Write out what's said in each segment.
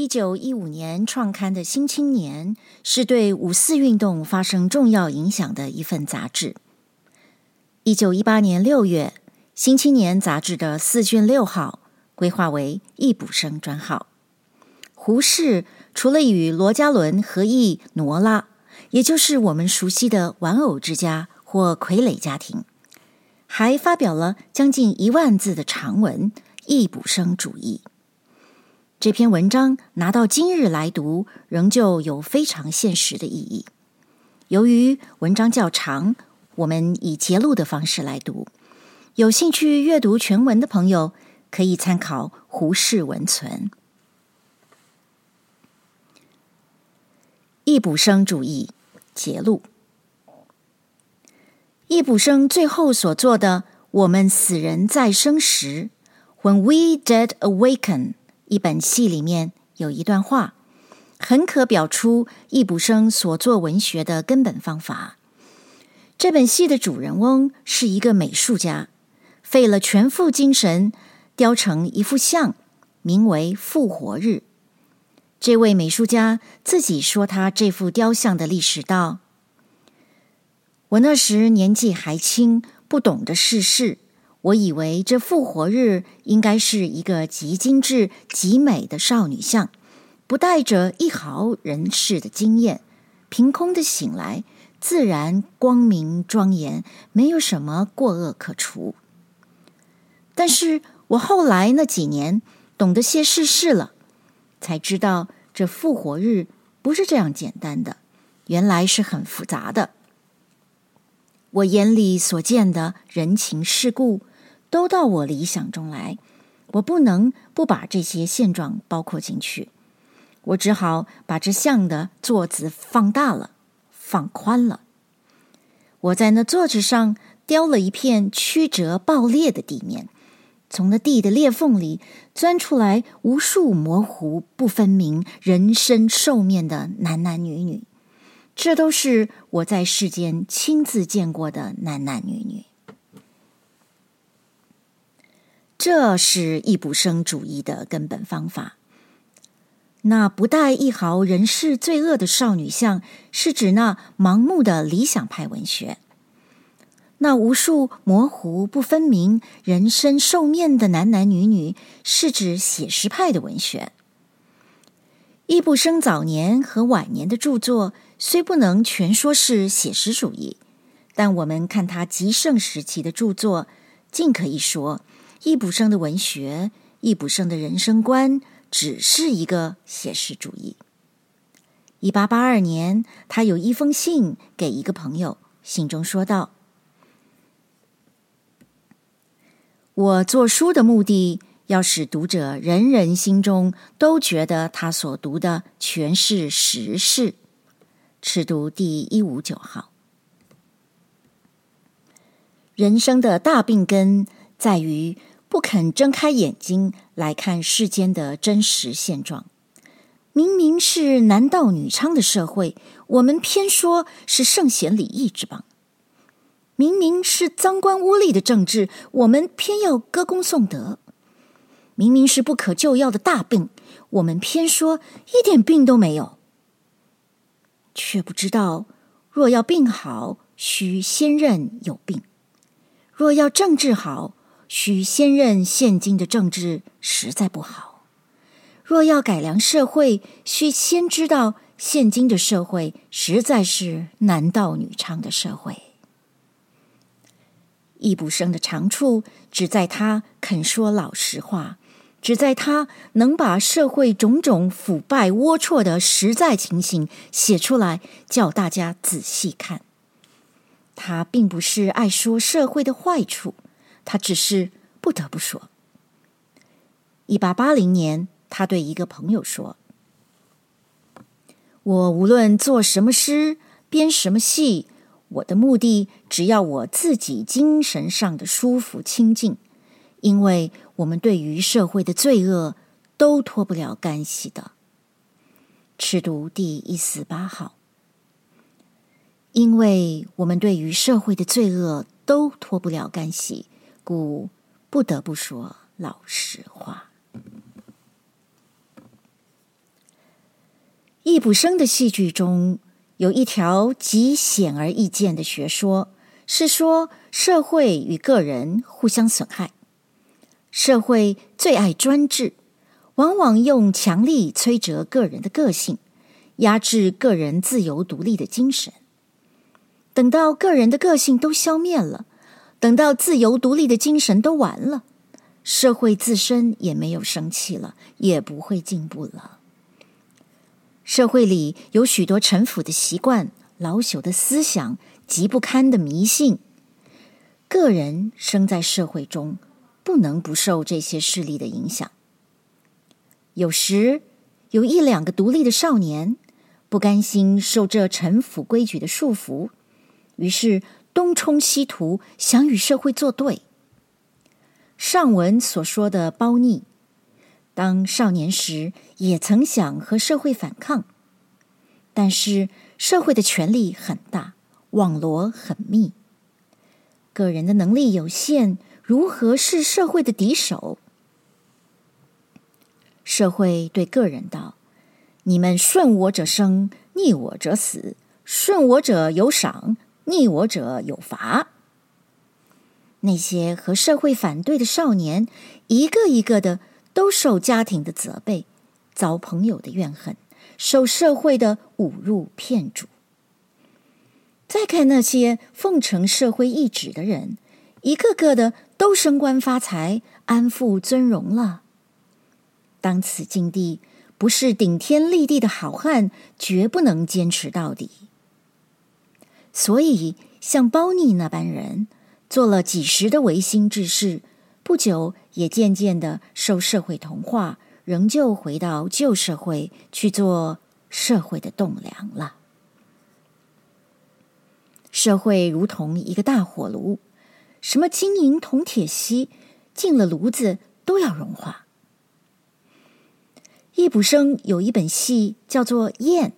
一九一五年创刊的《新青年》是对五四运动发生重要影响的一份杂志。一九一八年六月，《新青年》杂志的四卷六号规划为易卜生专号。胡适除了与罗家伦合译《挪拉》，也就是我们熟悉的玩偶之家或傀儡家庭，还发表了将近一万字的长文《易卜生主义》。这篇文章拿到今日来读，仍旧有非常现实的意义。由于文章较长，我们以节录的方式来读。有兴趣阅读全文的朋友，可以参考胡适文存。易卜生主义节录。易卜生最后所做的《我们死人再生时》，When We Dead Awaken。一本戏里面有一段话，很可表出易卜生所做文学的根本方法。这本戏的主人翁是一个美术家，费了全副精神雕成一幅像，名为《复活日》。这位美术家自己说他这幅雕像的历史道：我那时年纪还轻，不懂得世事。我以为这复活日应该是一个极精致、极美的少女像，不带着一毫人世的经验，凭空的醒来，自然光明庄严，没有什么过恶可除。但是我后来那几年懂得些世事了，才知道这复活日不是这样简单的，原来是很复杂的。我眼里所见的人情世故，都到我理想中来，我不能不把这些现状包括进去，我只好把这像的座子放大了，放宽了。我在那座子上雕了一片曲折爆裂的地面，从那地的裂缝里钻出来无数模糊不分明、人身兽面的男男女女，这都是我在世间亲自见过的男男女女。这是易卜生主义的根本方法。那不带一毫人世罪恶的少女像，是指那盲目的理想派文学；那无数模糊不分明、人身兽面的男男女女，是指写实派的文学。易卜生早年和晚年的著作虽不能全说是写实主义，但我们看他极盛时期的著作，尽可以说。易卜生的文学，易卜生的人生观，只是一个写实主义。一八八二年，他有一封信给一个朋友，信中说道：“我做书的目的，要使读者人人心中都觉得他所读的全是实事。”尺读第一五九号。人生的大病根在于。不肯睁开眼睛来看世间的真实现状。明明是男盗女娼的社会，我们偏说是圣贤礼义之邦；明明是脏官污吏的政治，我们偏要歌功颂德；明明是不可救药的大病，我们偏说一点病都没有。却不知道，若要病好，须先认有病；若要政治好，须先认现今的政治实在不好。若要改良社会，需先知道现今的社会实在是男盗女娼的社会。易卜生的长处只在他肯说老实话，只在他能把社会种种腐败龌龊的实在情形写出来，叫大家仔细看。他并不是爱说社会的坏处。他只是不得不说。一八八零年，他对一个朋友说：“我无论做什么诗、编什么戏，我的目的只要我自己精神上的舒服清净，因为我们对于社会的罪恶都脱不了干系的。”尺读第一四八号。因为我们对于社会的罪恶都脱不了干系。故不得不说老实话。易卜生的戏剧中有一条极显而易见的学说，是说社会与个人互相损害。社会最爱专制，往往用强力摧折个人的个性，压制个人自由独立的精神。等到个人的个性都消灭了，等到自由独立的精神都完了，社会自身也没有生气了，也不会进步了。社会里有许多陈腐的习惯、老朽的思想、极不堪的迷信。个人生在社会中，不能不受这些势力的影响。有时有一两个独立的少年，不甘心受这陈腐规矩的束缚，于是东冲西突，想与社会作对。上文所说的包逆。当少年时，也曾想和社会反抗，但是社会的权力很大，网罗很密，个人的能力有限，如何是社会的敌手？社会对个人道：“你们顺我者生，逆我者死；顺我者有赏，逆我者有罚。”那些和社会反对的少年，一个一个的。都受家庭的责备，遭朋友的怨恨，受社会的侮辱骗主。再看那些奉承社会意志的人，一个个的都升官发财，安富尊荣了。当此境地，不是顶天立地的好汉，绝不能坚持到底。所以，像包逆那般人，做了几十的违心之事。不久，也渐渐的受社会同化，仍旧回到旧社会去做社会的栋梁了。社会如同一个大火炉，什么金银铜铁锡，进了炉子都要融化。易卜生有一本戏叫做《雁》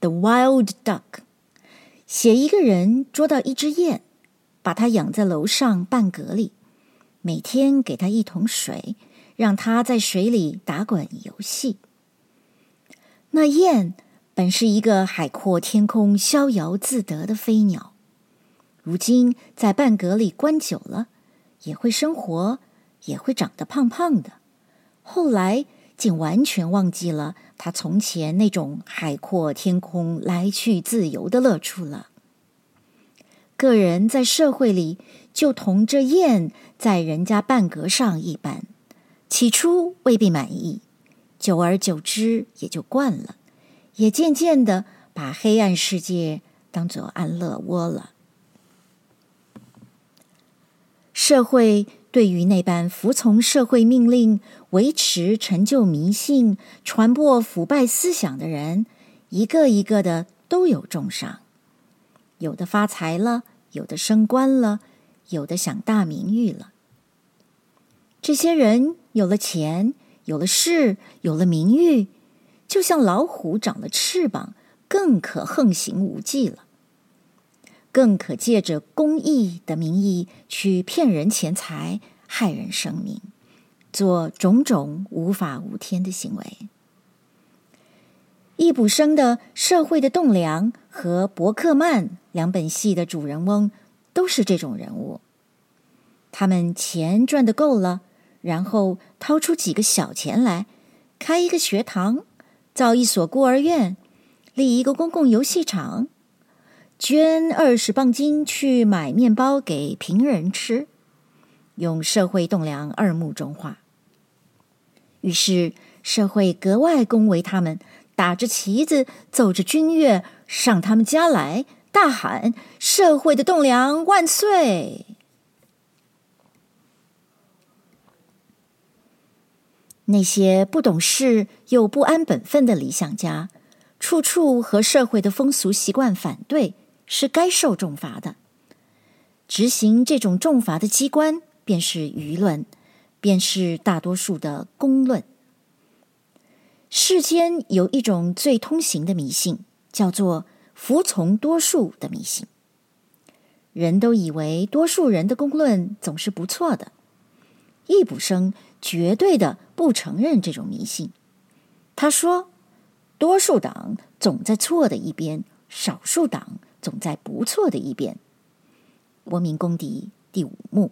（The Wild Duck），写一个人捉到一只雁，把它养在楼上半格里。每天给它一桶水，让它在水里打滚游戏。那雁本是一个海阔天空、逍遥自得的飞鸟，如今在半格里关久了，也会生活，也会长得胖胖的。后来竟完全忘记了他从前那种海阔天空、来去自由的乐处了。个人在社会里。就同这燕在人家半格上一般，起初未必满意，久而久之也就惯了，也渐渐的把黑暗世界当作安乐窝了。社会对于那般服从社会命令、维持陈旧迷信、传播腐败思想的人，一个一个的都有重赏，有的发财了，有的升官了。有的享大名誉了，这些人有了钱，有了势，有了名誉，就像老虎长了翅膀，更可横行无忌了，更可借着公益的名义去骗人钱财，害人生命，做种种无法无天的行为。易卜生的《社会的栋梁》和《伯克曼》两本戏的主人翁。都是这种人物，他们钱赚的够了，然后掏出几个小钱来，开一个学堂，造一所孤儿院，立一个公共游戏场，捐二十磅金去买面包给贫人吃，用社会栋梁二目中画。于是社会格外恭维他们，打着旗子，奏着军乐，上他们家来。大喊：“社会的栋梁万岁！”那些不懂事又不安本分的理想家，处处和社会的风俗习惯反对，是该受重罚的。执行这种重罚的机关，便是舆论，便是大多数的公论。世间有一种最通行的迷信，叫做。服从多数的迷信，人都以为多数人的公论总是不错的。易卜生绝对的不承认这种迷信。他说：“多数党总在错的一边，少数党总在不错的一边。国民公敌第五幕，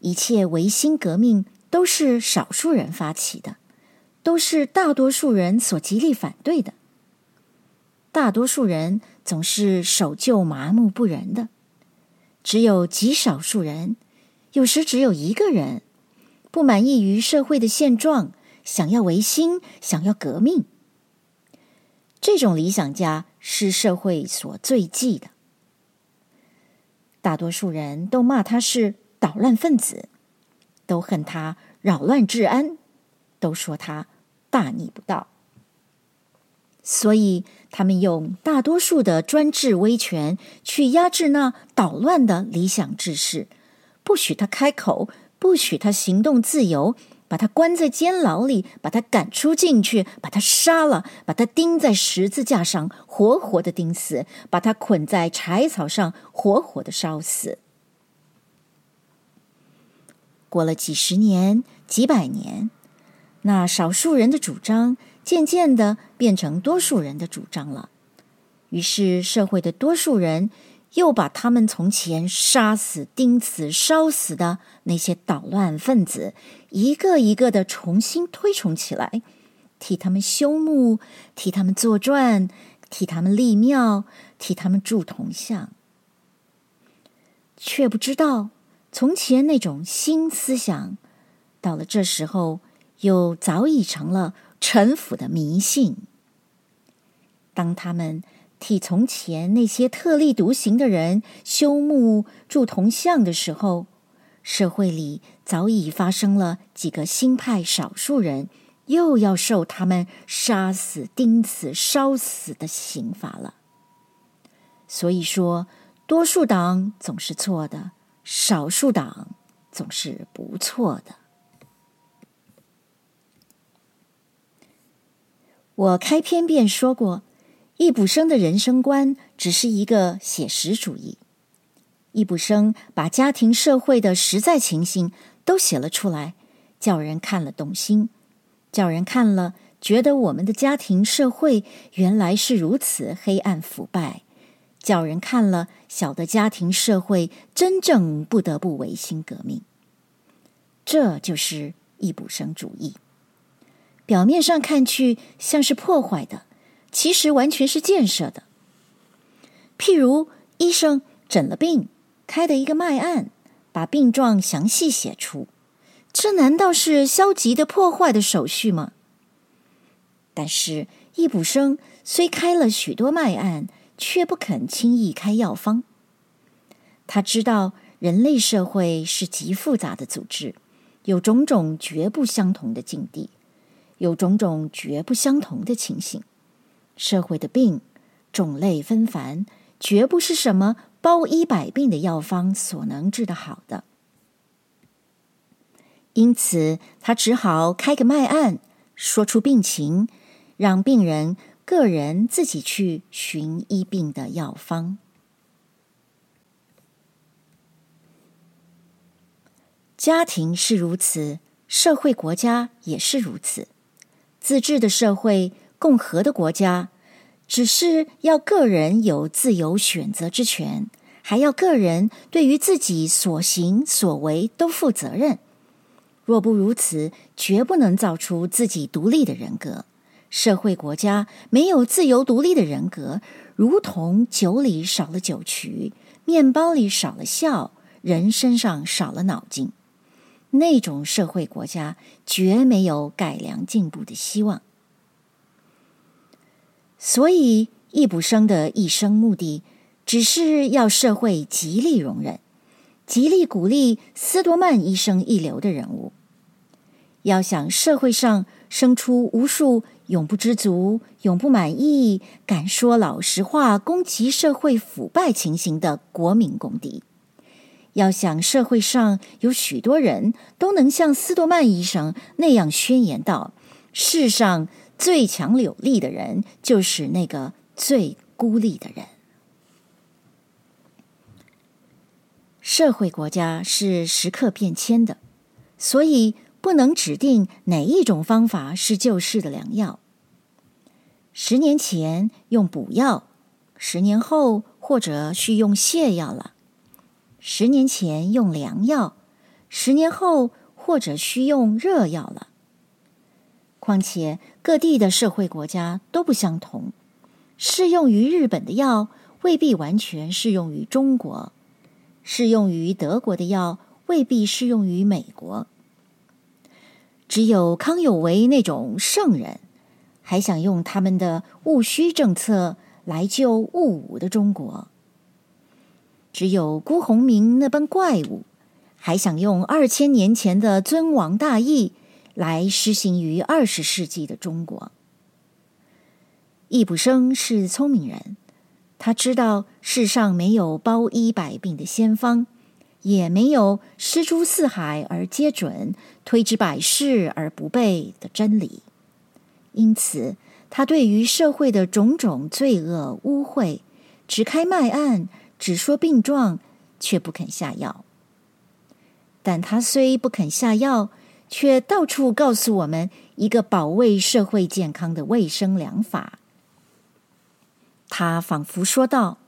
一切维新革命都是少数人发起的，都是大多数人所极力反对的。大多数人总是守旧、麻木不仁的，只有极少数人，有时只有一个人，不满意于社会的现状，想要维新，想要革命。这种理想家是社会所最忌的。大多数人都骂他是捣乱分子，都恨他扰乱治安，都说他大逆不道。所以，他们用大多数的专制威权去压制那捣乱的理想志士，不许他开口，不许他行动自由，把他关在监牢里，把他赶出进去，把他杀了，把他钉在十字架上，活活的钉死，把他捆在柴草上，活活的烧死。过了几十年、几百年，那少数人的主张，渐渐的变成多数人的主张了，于是社会的多数人又把他们从前杀死、钉死、烧死的那些捣乱分子，一个一个的重新推崇起来，替他们修墓，替他们作传，替他们立庙，替他们铸铜像，却不知道从前那种新思想，到了这时候又早已成了。陈腐的迷信。当他们替从前那些特立独行的人修墓、铸铜像的时候，社会里早已发生了几个新派少数人，又要受他们杀死、钉死、烧死的刑罚了。所以说，多数党总是错的，少数党总是不错的。我开篇便说过，易卜生的人生观只是一个写实主义。易卜生把家庭社会的实在情形都写了出来，叫人看了动心，叫人看了觉得我们的家庭社会原来是如此黑暗腐败，叫人看了晓得家庭社会真正不得不维新革命。这就是易卜生主义。表面上看去像是破坏的，其实完全是建设的。譬如医生诊了病，开的一个脉案，把病状详细写出，这难道是消极的破坏的手续吗？但是易卜生虽开了许多脉案，却不肯轻易开药方。他知道人类社会是极复杂的组织，有种种绝不相同的境地。有种种绝不相同的情形，社会的病种类纷繁，绝不是什么包医百病的药方所能治得好的。因此，他只好开个脉案，说出病情，让病人个人自己去寻医病的药方。家庭是如此，社会国家也是如此。自治的社会、共和的国家，只是要个人有自由选择之权，还要个人对于自己所行所为都负责任。若不如此，绝不能造出自己独立的人格。社会国家没有自由独立的人格，如同酒里少了酒曲，面包里少了笑，人身上少了脑筋。那种社会国家绝没有改良进步的希望，所以易卜生的一生目的，只是要社会极力容忍，极力鼓励斯多曼医生一流的人物。要想社会上生出无数永不知足、永不满意、敢说老实话、攻击社会腐败情形的国民公敌。要想社会上有许多人都能像斯多曼医生那样宣言道：“世上最强有力的人就是那个最孤立的人。”社会国家是时刻变迁的，所以不能指定哪一种方法是救世的良药。十年前用补药，十年后或者需用泻药了；十年前用凉药，十年后或者需用热药了。况且各地的社会国家都不相同，适用于日本的药未必完全适用于中国，适用于德国的药未必适用于美国。只有康有为那种圣人，还想用他们的戊戌政策来救戊午的中国；只有辜鸿铭那般怪物，还想用二千年前的尊王大义来施行于二十世纪的中国。易卜生是聪明人，他知道世上没有包医百病的仙方。也没有施诸四海而皆准，推之百世而不悖的真理。因此，他对于社会的种种罪恶污秽，只开脉案，只说病状，却不肯下药。但他虽不肯下药，却到处告诉我们一个保卫社会健康的卫生良法。他仿佛说道。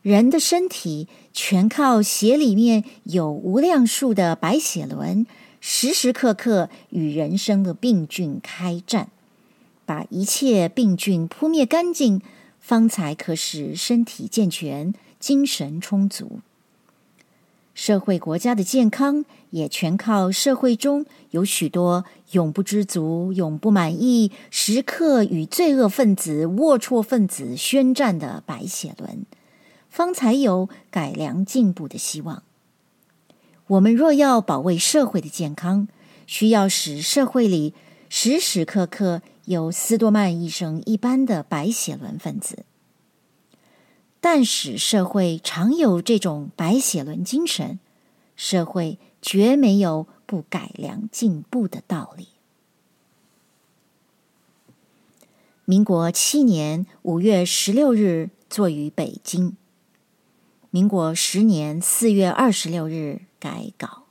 人的身体全靠血里面有无量数的白血轮，时时刻刻与人生的病菌开战，把一切病菌扑灭干净，方才可使身体健全、精神充足。社会国家的健康也全靠社会中有许多永不知足、永不满意、时刻与罪恶分子、龌龊分子宣战的白血轮。方才有改良进步的希望。我们若要保卫社会的健康，需要使社会里时时刻刻有斯多曼医生一般的白血轮分子。但使社会常有这种白血轮精神，社会绝没有不改良进步的道理。民国七年五月十六日，作于北京。民国十年四月二十六日改稿。